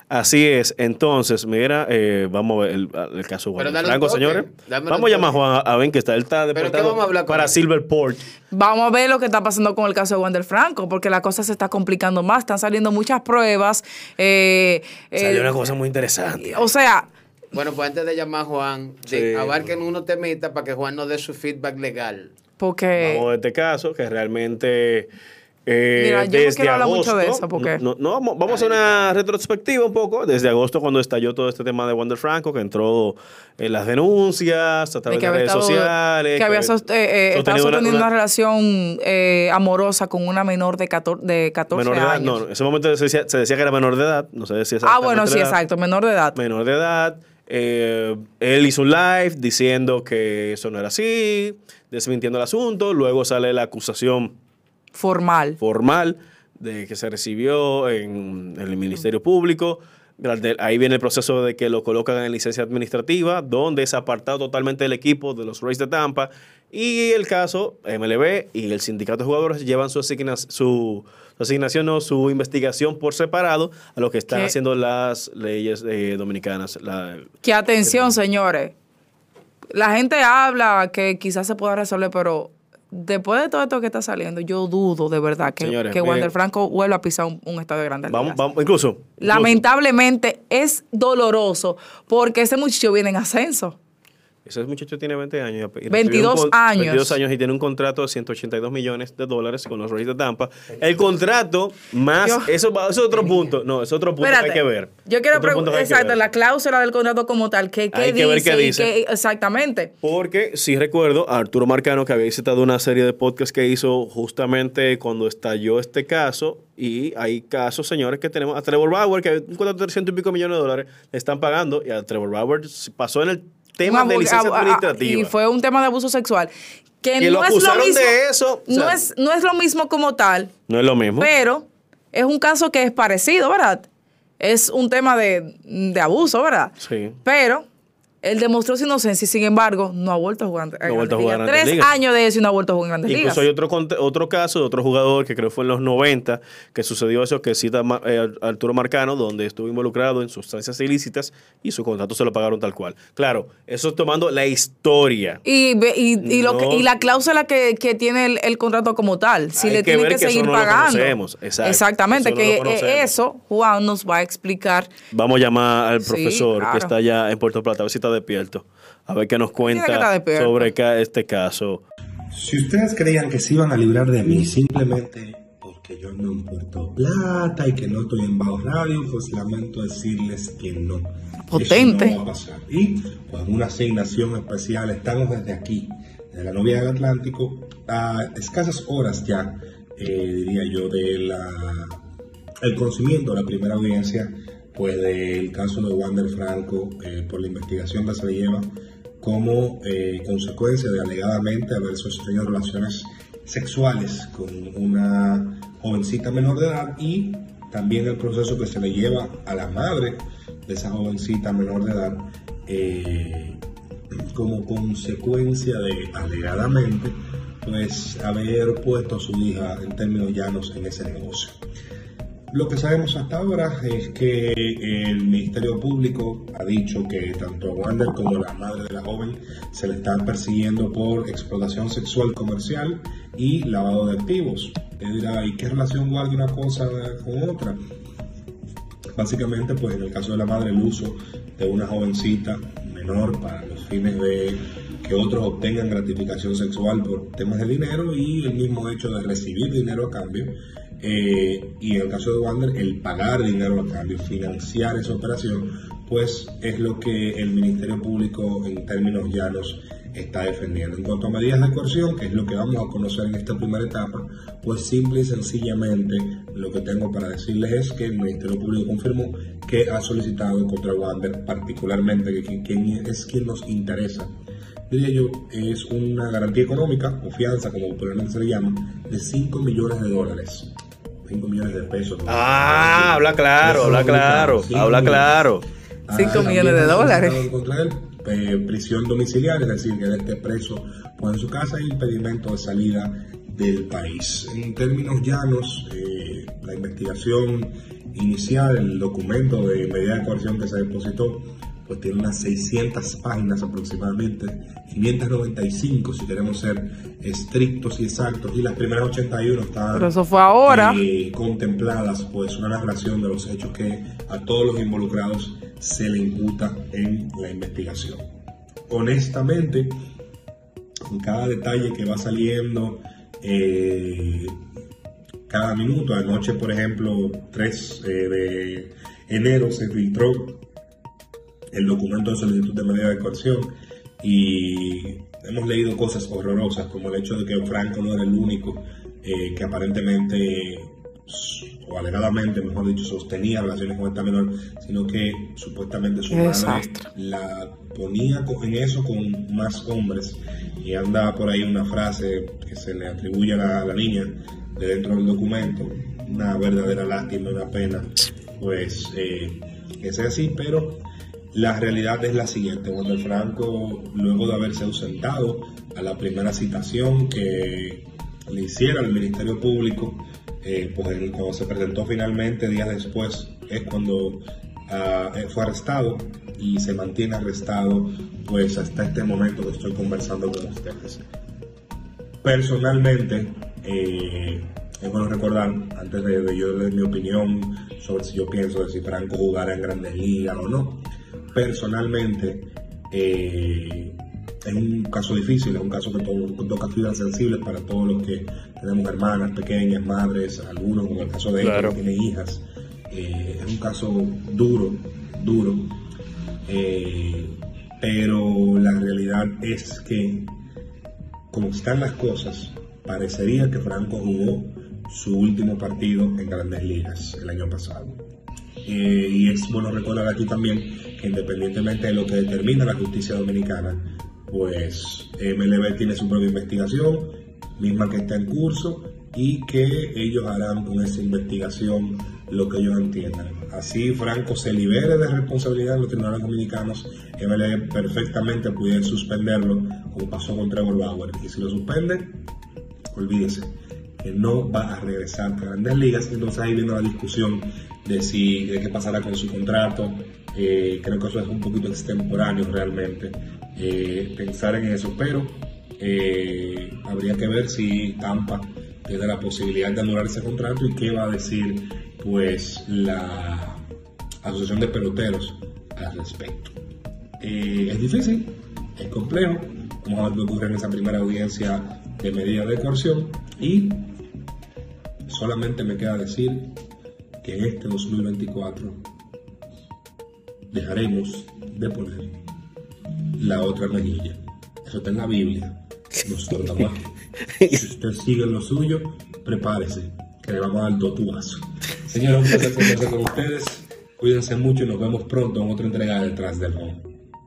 Así es. Entonces, mira, eh, vamos a ver el, el caso de Pero Juan Franco, toque. señores. Vamos a llamar a. Juan a ver que está. Él está qué deportado vamos para él? Silverport. Vamos a ver lo que está pasando con el caso de Wander Franco, porque la cosa se está complicando más. Están saliendo muchas pruebas. eh, eh, Salió una cosa muy interesante. o sea, Bueno, pues antes de llamar a Juan, Sí. abarquen uno temita para que Juan nos dé su feedback legal. porque Vamos a este caso que realmente. eh, Mira, yo no desde quiero hablar agosto, mucho de eso, porque- No, no, vamos, vamos a hacer una retrospectiva un poco. Desde agosto, cuando estalló todo este tema de Wander Franco, que entró en las denuncias, a de través de redes estado, sociales. que había sost- eh, eh, estaba sostenido sosteniendo una, relación eh, amorosa con una menor de 14, de 14 menor de edad. años. No, en ese momento se decía, se decía que era menor de edad. No se decía ah, bueno, sí, edad. exacto, menor de edad. menor de edad. Eh, él hizo un live diciendo que eso no era así, desmintiendo el asunto. Luego sale la acusación Formal. formal de que se recibió en, en el Ministerio Público. Ahí viene el proceso de que lo colocan en licencia administrativa, donde es apartado totalmente del equipo de los Rays de Tampa. Y el caso, MLB y el sindicato de jugadores llevan su, su asignación o su investigación por separado a lo que están ¿Qué? haciendo las leyes eh, dominicanas. La- Que atención, señores. La gente habla que quizás se pueda resolver, pero después de todo esto que está saliendo, yo dudo de verdad que, Señores, que miren. Wander Franco vuelva a pisar un, un estadio de grandes vamos, vamos, incluso, incluso. Lamentablemente es doloroso porque ese muchacho viene en ascenso. Ese muchacho tiene 20 años. y recibió 22 un con- años. 22 años y tiene un contrato de 182 millones de dólares con los Rays de Tampa. El contrato más... Yo- eso, eso es otro punto. No, es otro punto que hay que ver. Yo quiero preguntar, exacto, la cláusula del contrato como tal, ¿qué, qué Hay dice? que ver qué dice. qué- exactamente. Porque sí recuerdo a Arturo Marcano que había citado una serie de podcasts que hizo justamente cuando estalló este caso. Y hay casos, señores, que tenemos a Trevor Bauer, que un contrato de 300 y pico millones de dólares le están pagando. Y a Trevor Bauer pasó en el tema Un de licencia administrativa. Y fue un tema de abuso sexual. Que Que no lo es lo acusaron mismo. de eso, o no, sea- es, no es lo mismo como tal, no es lo mismo. pero es un caso que es parecido, ¿verdad? Es un tema de, de abuso, ¿verdad? Sí. Pero él demostró su inocencia y sin embargo no ha vuelto a jugar, en ha vuelto a jugar Tres años de eso y no ha vuelto a jugar en Grandes Incluso Ligas. hay otro, otro caso de otro jugador que creo fue en los 90 que sucedió eso que cita eh, Arturo Marcano, donde estuvo involucrado en sustancias ilícitas y su contrato se lo pagaron tal cual. Claro, eso es tomando la historia. Y, ve- y, y lo que- No. y la cláusula que, que tiene el, el contrato como tal, si Hay le que tienen que, seguir no pagando. exacto, Exactamente, eso no lo que conocemos. eso Juan nos va a explicar. Vamos a llamar al Sí, profesor claro. que está allá en Puerto Plata, a ver si está despierto, a ver qué nos cuenta sobre este caso. Si ustedes creían que se iban a librar de mí simplemente porque yo no en Puerto Plata y que no estoy en Bajo Radio, pues lamento decirles que no. Potente. Eso no va a pasar. Y con una asignación especial, estamos desde aquí, desde la novia del Atlántico, a escasas horas ya, eh, diría yo, de la el conocimiento de la primera audiencia pues del caso de Wander Franco eh, por la investigación que se le lleva como eh, consecuencia de alegadamente haber sostenido relaciones sexuales con una jovencita menor de edad y también el proceso que se le lleva a la madre de esa jovencita menor de edad eh, como consecuencia de alegadamente pues haber puesto a su hija en términos llanos en ese negocio. Lo que sabemos hasta ahora es que el Ministerio Público ha dicho que tanto a Wander como a la madre de la joven se le está persiguiendo por explotación sexual comercial y lavado de activos. Dirá, ¿y qué relación guarda una cosa con otra? Básicamente, pues en el caso de la madre, el uso de una jovencita menor para los fines de que otros obtengan gratificación sexual por temas de dinero y el mismo hecho de recibir dinero a cambio. Eh, y en el caso de Wander, el pagar dinero a cambio, financiar esa operación, pues es lo que el Ministerio Público en términos llanos está defendiendo. En cuanto a medidas de coerción, que es lo que vamos a conocer en esta primera etapa, pues simple y sencillamente lo que tengo para decirles es que el Ministerio Público confirmó que ha solicitado contra Wander, particularmente que quien, es quien nos interesa, diría yo, es una garantía económica o fianza, como popularmente se le llama, de 5 millones de dólares. 5 millones de pesos. Ah, habla claro, habla claro, habla cinco claro. Ah, Cinco también millones de dólares. él, eh, prisión domiciliaria, es decir, que él esté preso pues, en su casa e impedimento de salida del país. En términos llanos, eh, la investigación inicial, el documento de medida de coerción que se depositó, pues tiene unas 600 páginas aproximadamente, 595 si queremos ser estrictos y exactos, y las primeras 81 están Pero eso fue ahora. eh, contempladas pues una narración de los hechos que a todos los involucrados se le imputa en la investigación. Honestamente, con cada detalle que va saliendo, eh, cada minuto, anoche por ejemplo, 3 eh, de enero se filtró el documento de solicitud de medida de coerción y hemos leído cosas horrorosas como el hecho de que Franco no era el único eh, que aparentemente o alegadamente, mejor dicho, sostenía relaciones con esta menor, sino que supuestamente su madre desastre. la ponía en eso con más hombres y anda por ahí una frase que se le atribuye a la, a la niña de dentro del documento, una verdadera lástima, una pena, pues eh, que sea así, pero la realidad es la siguiente, Wander Franco, luego de haberse ausentado a la primera citación que le hiciera al Ministerio Público, eh, pues él, cuando se presentó finalmente, días después, es cuando ah, él fue arrestado y se mantiene arrestado, pues hasta este momento que estoy conversando con ustedes. Personalmente, eh, es bueno recordar, antes de, de yo dar mi opinión sobre si yo pienso de si Franco jugará en grandes ligas o no, personalmente eh, es un caso difícil, es un caso que to- toca fibras sensibles para todos los que tenemos hermanas pequeñas, madres, algunos, como el caso de ella, Claro. que tiene hijas. Eh, es un caso duro, duro, eh, pero la realidad es que como están las cosas, parecería que Franco jugó su último partido en Grandes Ligas el año pasado. Eh, y es bueno recordar aquí también que independientemente de lo que determina la justicia dominicana, pues MLB tiene su propia investigación, misma que está en curso, y que ellos harán con esa investigación lo que ellos entiendan. Así Franco se libere de responsabilidad en los tribunales dominicanos, MLB perfectamente pudiera suspenderlo, como pasó con Trevor Bauer. Y si lo suspenden, olvídese que no va a regresar a grandes ligas. Entonces ahí viene la discusión de si de qué pasará con su contrato. Eh, creo que eso es un poquito extemporáneo realmente eh, pensar en eso, pero eh, habría que ver si Tampa tiene la posibilidad de anular ese contrato y qué va a decir pues la Asociación de Peloteros al respecto. Eh, es difícil, es complejo. Vamos a ver qué ocurre en esa primera audiencia de medida de coerción y solamente me queda decir que en este 2024 dejaremos de poner la otra mejilla. Eso está en la Biblia. Nosotros. Si usted sigue lo suyo, prepárese, que le vamos a dar dos tubazos. Señores, un placer conversar con ustedes. Cuídense mucho y nos vemos pronto en otra entrega de Detrás del Home.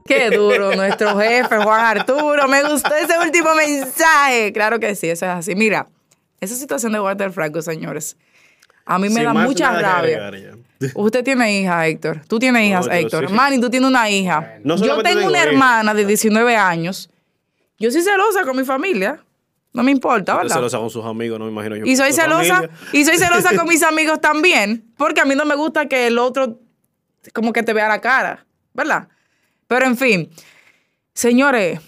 Qué duro nuestro jefe, Juan Arturo. Me gustó ese último mensaje. Claro que sí, eso es así. Mira, esa situación de Walter Franco, señores, a mí me Sin da mucha rabia. Usted tiene hija, Héctor. Tú tienes hijas, Héctor. sí. Manny, tú tienes una hija. No yo tengo una hermana de 19 años. Yo soy celosa con mi familia. No me importa, ¿verdad? celosa con sus amigos, no me imagino yo. Y soy celosa, familia. y soy celosa con mis amigos también, porque a mí no me gusta que el otro como que te vea la cara, ¿verdad? Pero en fin, señores,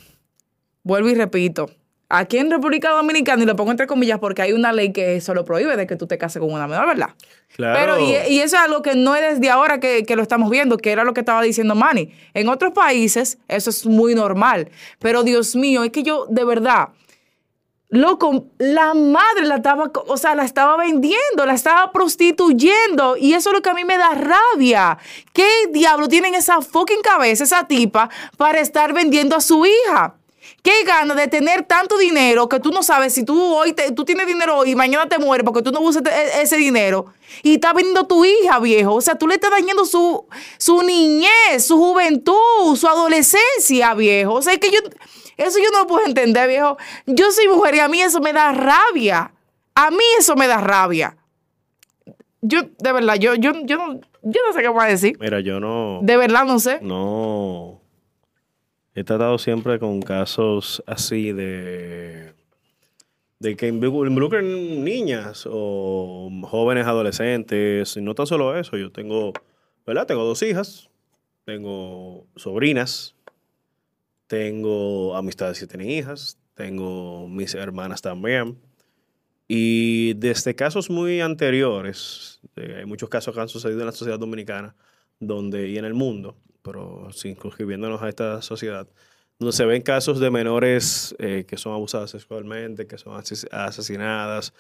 vuelvo y repito, aquí en República Dominicana, y lo pongo entre comillas porque hay una ley que eso lo prohíbe de que tú te cases con una menor, ¿verdad? Claro. Pero, y, y eso es algo que no es desde ahora que, que lo estamos viendo, que era lo que estaba diciendo Manny. En otros países eso es muy normal. Pero Dios mío, es que yo, de verdad, loco, la madre la estaba, o sea, la estaba vendiendo, la estaba prostituyendo. Y eso es lo que a mí me da rabia. ¿Qué diablo tiene en esa fucking cabeza esa tipa para estar vendiendo a su hija? ¿Qué gana de tener tanto dinero que tú no sabes si tú hoy te- tú tienes dinero y mañana te mueres porque tú no usas ese dinero y estás vendiendo tu hija, viejo? O sea, tú le estás dañando su, su niñez, su juventud, su adolescencia, viejo. O sea, es que yo, eso yo no lo puedo entender, viejo. Yo soy mujer y a mí eso me da rabia. A mí eso me da rabia. Yo, de verdad, yo, yo, yo, no, yo no sé qué voy a decir. Mira, yo no. De verdad, no sé. No. He tratado siempre con casos así de. que involucren niñas o jóvenes adolescentes. Y no tan solo eso, yo tengo. ¿Verdad? Tengo dos hijas. Tengo sobrinas. Tengo amistades que tienen hijas. Tengo mis hermanas también. Y desde casos muy anteriores, eh, hay muchos casos que han sucedido en la sociedad dominicana donde, y en el mundo, pero circunscribiéndonos a esta sociedad, donde se ven casos de menores eh, que son abusadas sexualmente, que son ases- asesinadas,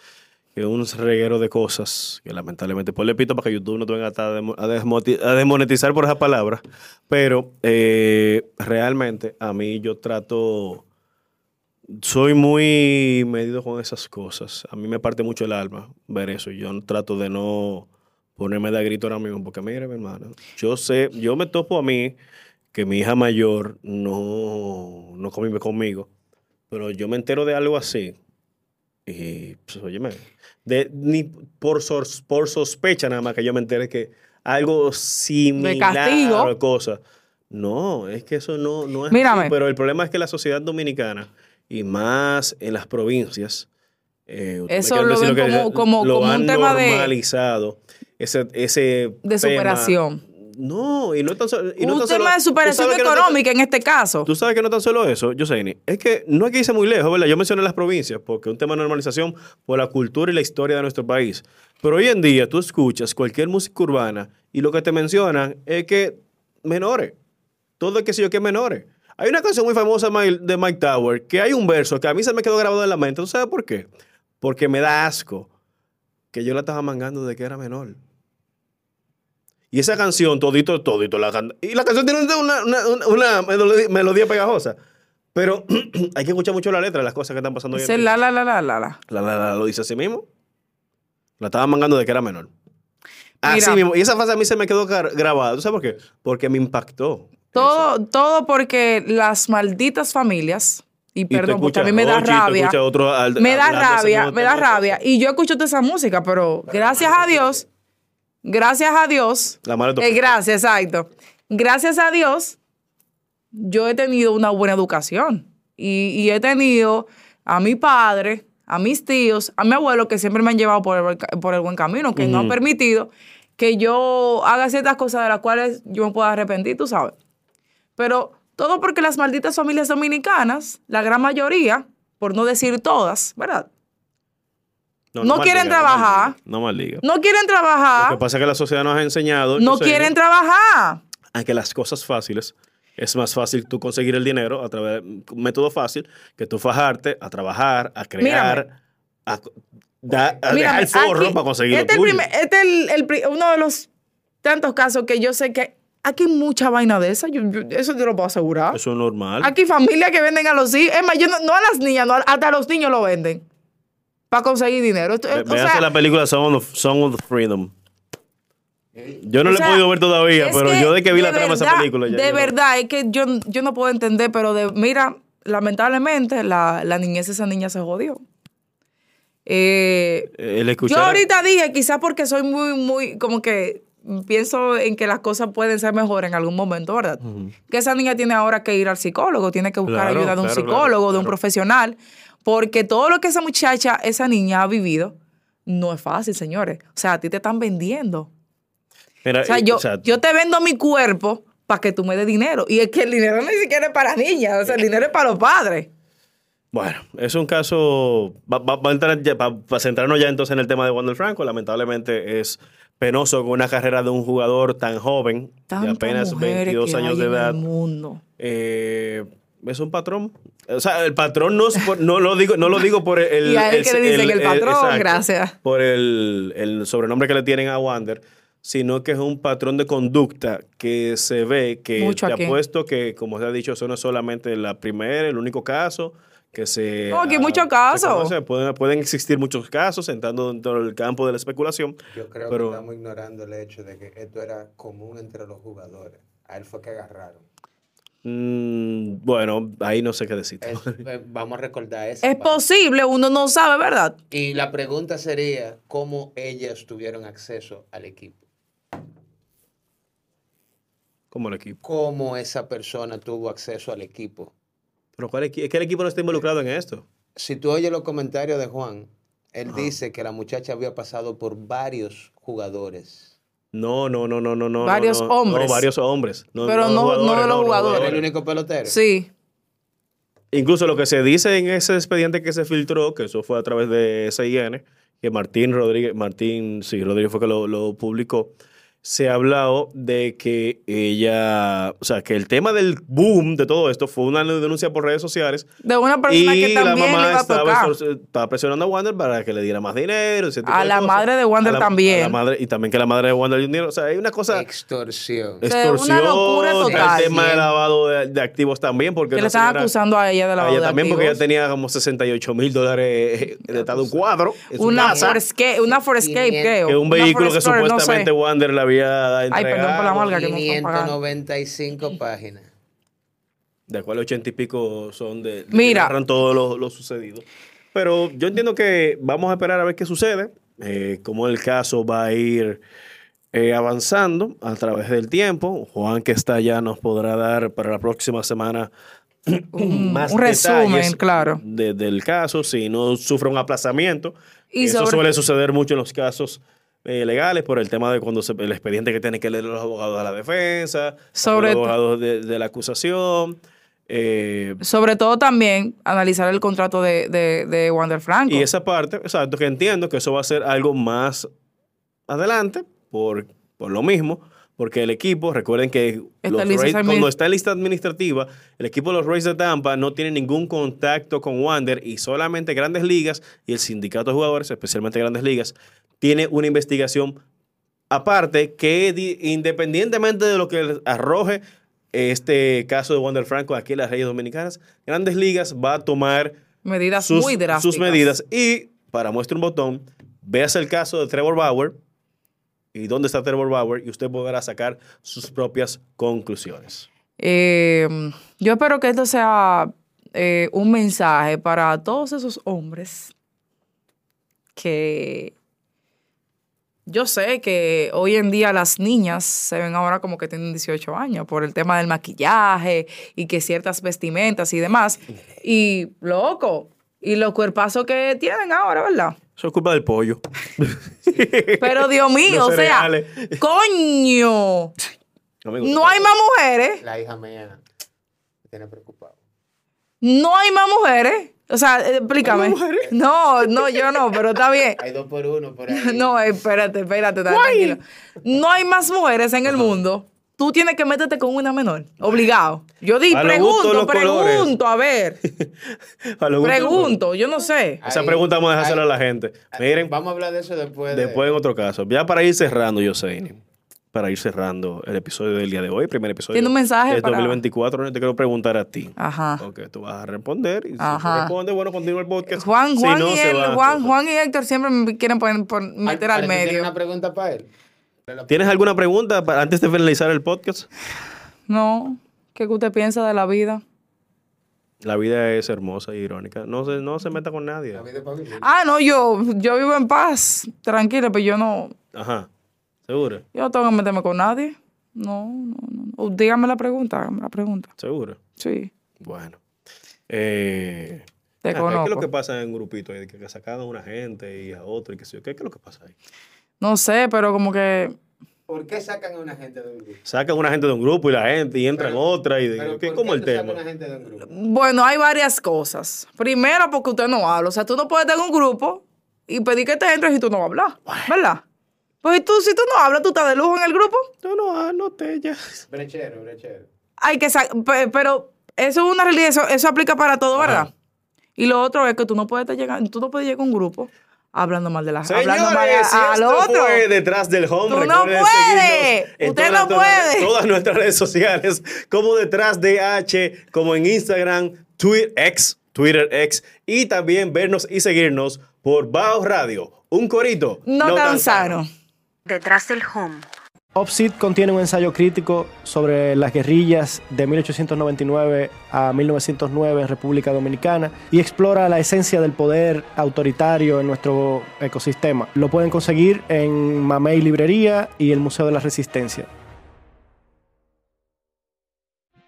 que un reguero de cosas que lamentablemente, pues le pito para que YouTube no te venga a, a desmonetizar por esa palabra, pero eh, realmente a mí yo trato soy muy medido con esas cosas. A mí me parte mucho el alma ver eso. Yo trato de no ponerme de grito ahora mismo, porque mire, mi hermano, yo sé, yo me topo a mí que mi hija mayor no, no convive conmigo, pero yo me entero de algo así. Y, pues, óyeme, de, ni por, sos- por sospecha nada más que yo me entere que algo similar o cosa. No, es que eso no, no es Mírame. así, pero el problema es que la sociedad dominicana y más en las provincias eh, Eso lo ven como- como- lo como un tema de- ese ese De tema. superación. No, y no tan solo y no Un tan solo- tema de superación no tan- económica en este caso. Tú sabes que no tan solo eso, Joseini, es que no hay que irse muy lejos, ¿verdad? Yo mencioné las provincias porque es un tema de normalización por la cultura y la historia de nuestro país. Pero hoy en día tú escuchas cualquier música urbana y lo que te mencionan es que menores. Todo es que sé yo que menores. Hay una canción muy famosa de Mike- de Mike Tower que hay un verso que a mí se me quedó grabado en la mente. ¿Tú sabes por qué? Porque me da asco que yo la estaba mangando de que era menor. Y esa canción, todito, todito, la can- Y la canción tiene una, una- una- una melodía, pegajosa. Pero hay que escuchar mucho la letra de las cosas que están pasando día. la, la, la, la, la, la. La, la, la, lo dice así mismo. La estaba mangando de que era menor. Así Mira. mismo. Y esa frase a mí se me quedó gra- grabada. ¿Tú sabes por qué? Porque me impactó. Todo, todo porque las malditas familias, y perdón, porque a mí me da rabia, escuchas otro al- me da rabia, me da rabia. Y yo escucho toda esa música, pero gracias a Dios, gracias a Dios, La madre eh, gracias, exacto. Gracias a Dios, yo he tenido una buena educación. Y, y he tenido a mi padre, a mis tíos, a mi abuelo, que siempre me han llevado por el, buen ca- por el buen camino, que no han permitido que yo haga ciertas cosas de las cuales yo me pueda arrepentir, tú sabes. Pero todo porque las malditas familias dominicanas, la gran mayoría, por no decir todas, ¿verdad? No quieren trabajar. No maldiga. No quieren Lo que trabajar, pasa es que la sociedad nos ha enseñado. no quieren trabajar. a que las cosas fáciles es más fácil tú conseguir el dinero a través de un método fácil que tú fajarte a trabajar, a crear, a, da- a Mírame, dejar el forro aquí- para conseguir este lo el primer- este es el- uno de los tantos casos que yo sé que aquí hay mucha vaina de esa. yo- yo- eso yo lo puedo asegurar. Eso es normal. Aquí hay familias que venden a los hijos. Es más, yo no, no a las niñas, no, hasta a los niños lo venden. Para conseguir dinero. Esto- o sea, la película Song of, Song of Freedom. Yo no O la sea, he podido ver todavía, pero yo de que vi la trama de esa película. ya de yo verdad, es que yo, yo no puedo entender, pero de, mira, lamentablemente la, la niñez de esa niña se jodió. Eh, El yo escuchar. ahorita dije, quizás porque soy muy, muy, como que pienso en que las cosas pueden ser mejor en algún momento, ¿verdad? Que esa niña tiene ahora que ir al psicólogo, tiene que buscar Claro, ayuda de un claro, psicólogo, claro, de un profesional, porque todo lo que esa muchacha, esa niña ha vivido, no es fácil, señores. O sea, a ti te están vendiendo. Mira, O sea, yo, o sea, yo te vendo mi cuerpo para que tú me des dinero. Y es que el dinero ni siquiera es para niñas, o sea, el dinero es para los padres. Bueno, es un caso. va- va- va a entrar ya- pa- Para centrarnos ya entonces en el tema de Wander Franco, lamentablemente es penoso con una carrera de un jugador tan joven, de apenas mujeres 22 que años de en edad. el mundo. eh, es un patrón. O sea, el patrón no, es por- no lo digo, no lo digo por el. Y a él que le dicen el patrón, gracias. Por el, el sobrenombre que le tienen a Wander, sino que es un patrón de conducta que se ve que Mucho te aquí. apuesto que, como se ha dicho, eso no es solamente la primera, el único caso que se. No, hay ah, muchos casos. Pueden, pueden existir muchos casos entrando dentro del campo de la especulación. Yo creo pero, que estamos ignorando el hecho de que esto era común entre los jugadores. A él fue que agarraron. Mm, bueno, ahí no sé qué decir. Es- eh, vamos a recordar eso. Es posible, uno no sabe, ¿verdad? Y la pregunta sería, ¿cómo ellas tuvieron acceso al equipo? Como el equipo. ¿Cómo esa persona tuvo acceso al equipo? Pero ¿cuál equi- es que el equipo no está involucrado en esto. Si tú oyes los comentarios de Juan, él dice que la muchacha había pasado por varios jugadores. No, no, no, no, no, no. Varios no, hombres. No, varios hombres. No, Pero no- no de los jugadores. ¿Era el único pelotero? Sí. Incluso lo que se dice en ese expediente que se filtró, que eso fue a través de SIN, que Martín Rodríguez, Martín, sí, Rodríguez fue que lo, lo publicó, se ha hablado de que ella, o sea, que el tema del boom de todo esto fue una denuncia por redes sociales De una persona y que la también le mamá iba a estaba, tocar. exor- estaba presionando a Wander para que le diera más dinero. ese tipo A de la cosas. madre de Wander A la- también. a la madre, y también que la madre de Wander dio dinero. O sea, hay una cosa... Extorsión. sea, una Extorsión, locura total. el tema de lavado de, de activos también, porque Que le están señora- acusando a ella de a lavado ella de también, porque ella tenía como 68 mil dólares eh, de estado un cuadro en su Una Forescape, una Forescape, ¿qué? que un vehículo que Forexplorer, no sé. supuestamente Wander le había entregado. Ay, perdón por la malga que no están pagando. 595 páginas. De cuales ochenta y pico son de, de que Mira. narran todo lo, lo sucedido. Pero yo entiendo que vamos a esperar a ver qué sucede, eh, cómo el caso va a ir eh, avanzando a través del tiempo. Juan, que está allá, nos podrá dar para la próxima semana más un resumen, detalles claro. de- del caso, si no sufre un aplazamiento. Y Eso sobre- suele suceder mucho en los casos eh, legales por el tema de cuando se, el expediente que tienen que leer los abogados de la defensa, Sobre los abogados de, de la acusación. eh, Sobre todo también analizar el contrato de, de, de Wander Franco. y esa parte, exacto, que entiendo que eso va a ser algo más adelante por, por lo mismo, porque el equipo, recuerden que los Rays- cuando está en lista administrativa, el equipo de los Rays de Tampa no tiene ningún contacto con Wander y solamente Grandes Ligas y el sindicato de jugadores, especialmente Grandes Ligas, tiene una investigación aparte que di- independientemente de lo que arroje este caso de Wander Franco aquí en las Reyes Dominicanas, Grandes Ligas va a tomar medidas sus, muy drásticas. sus medidas. Y para muestra un botón, veas el caso de Trevor Bauer y dónde está Trevor Bauer y usted podrá sacar sus propias conclusiones. Eh, yo espero que esto sea eh, un mensaje para todos esos hombres que yo sé que hoy en día las niñas se ven ahora como que tienen 18 años por el tema del maquillaje y que ciertas vestimentas y demás. Y loco, y los cuerpazos que tienen ahora, ¿verdad? Eso es culpa del pollo. Pero Dios mío, o sea, coño, Amigo, no hay más mujeres. La hija mía me tiene preocupado. No hay más mujeres. O sea, eh, explícame. No, no, yo no, pero está bien. Hay dos por uno por ahí. No, espérate, espérate, está tranquilo. No hay más mujeres en el mundo. Tú tienes que meterte con una menor. Obligado. Yo di, A los gustos, pregunto, pregunto, a ver. A lo gusto- Pregunto, yo no sé. Esa pregunta vamos a dejársela a la gente. Miren, Vamos a hablar de eso después. de- después en otro caso. Ya para ir cerrando, yo sé, para ir cerrando el episodio del día de hoy, primer episodio Tiene un mensaje de para- 2024, no te quiero preguntar a ti. Ajá. Ok, tú vas a responder y si tú Ajá. respondes, bueno, continúa el podcast. Juan, Si Juan, no, y se él- va Juan. Juan y Héctor siempre me quieren poner, pon- meter al Ale, ¿tú tienes medio. una pregunta para él? ¿Tienes alguna pregunta para- antes de finalizar el podcast? No, ¿qué usted piensa de la vida? La vida es hermosa y irónica. No se, no se meta con nadie. Ah, no, yo, yo vivo en paz, tranquilo, pero yo no, Ajá. ¿Seguro? Yo no tengo que meterme con nadie. No, no, no. no. Dígame la pregunta, hágame la pregunta. ¿Seguro? Sí. Bueno. Eh, Te ah, ¿Qué es lo que pasa en un grupito ahí? Que, sacan a una gente y a otro y qué sé yo. ¿Qué, qué es lo que pasa ahí? No sé, pero como que ¿Por qué sacan a una gente de un grupo? Sacan a una gente de un grupo y la gente y entra en otra y Pero ¿qué, ¿por ¿cómo qué el tema? a una gente de un grupo? Bueno, hay varias cosas. Primero, porque usted no habla. O sea, tú no puedes tener un grupo y pedir que te entres y tú no vas a hablar. ¿Verdad? Pues tú, si tú no hablas, tú estás de lujo en el grupo. No, no, no te ya. Brechero, brechero. Hay que sa- pe- Pero eso es una realidad, eso, eso aplica para todo, ¿verdad? Y lo otro es que tú no puedes estar llegando, tú no puedes llegar a un grupo hablando mal de la hablando mal a- si al esto otro. fue detrás del home. Tú no puedes. Usted no puede. Todas nuestras redes sociales, como detrás de H, como en Instagram, Twitter X, Twitter X, y también vernos y seguirnos por Bao Radio. Un corito. No, tan sano. Detrás del home. Opsit contiene un ensayo crítico sobre las guerrillas de 1899 a 1909 en República Dominicana y explora la esencia del poder autoritario en nuestro ecosistema. Lo pueden conseguir en Mamey Librería y el Museo de la Resistencia.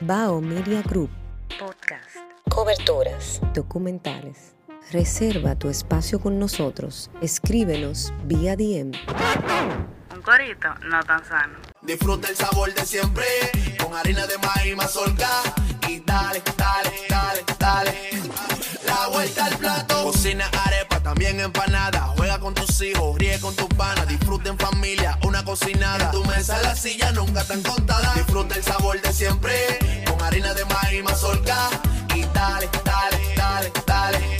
Bao Media Group. Podcast. Coberturas. Documentales. Reserva tu espacio con nosotros. Escríbenos vía DM. Un corito no tan sano. Disfruta el sabor de siempre con harina de maíz mazorca y dale, dale, dale, dale. La vuelta al plato. Cocina arepa, también empanada. Juega con tus hijos, ríe con tus panas. Disfruta en familia, una cocinada. En tu mesa la silla nunca tan contada. Disfruta el sabor de siempre con harina de maíz mazorca y dale, dale, dale, dale.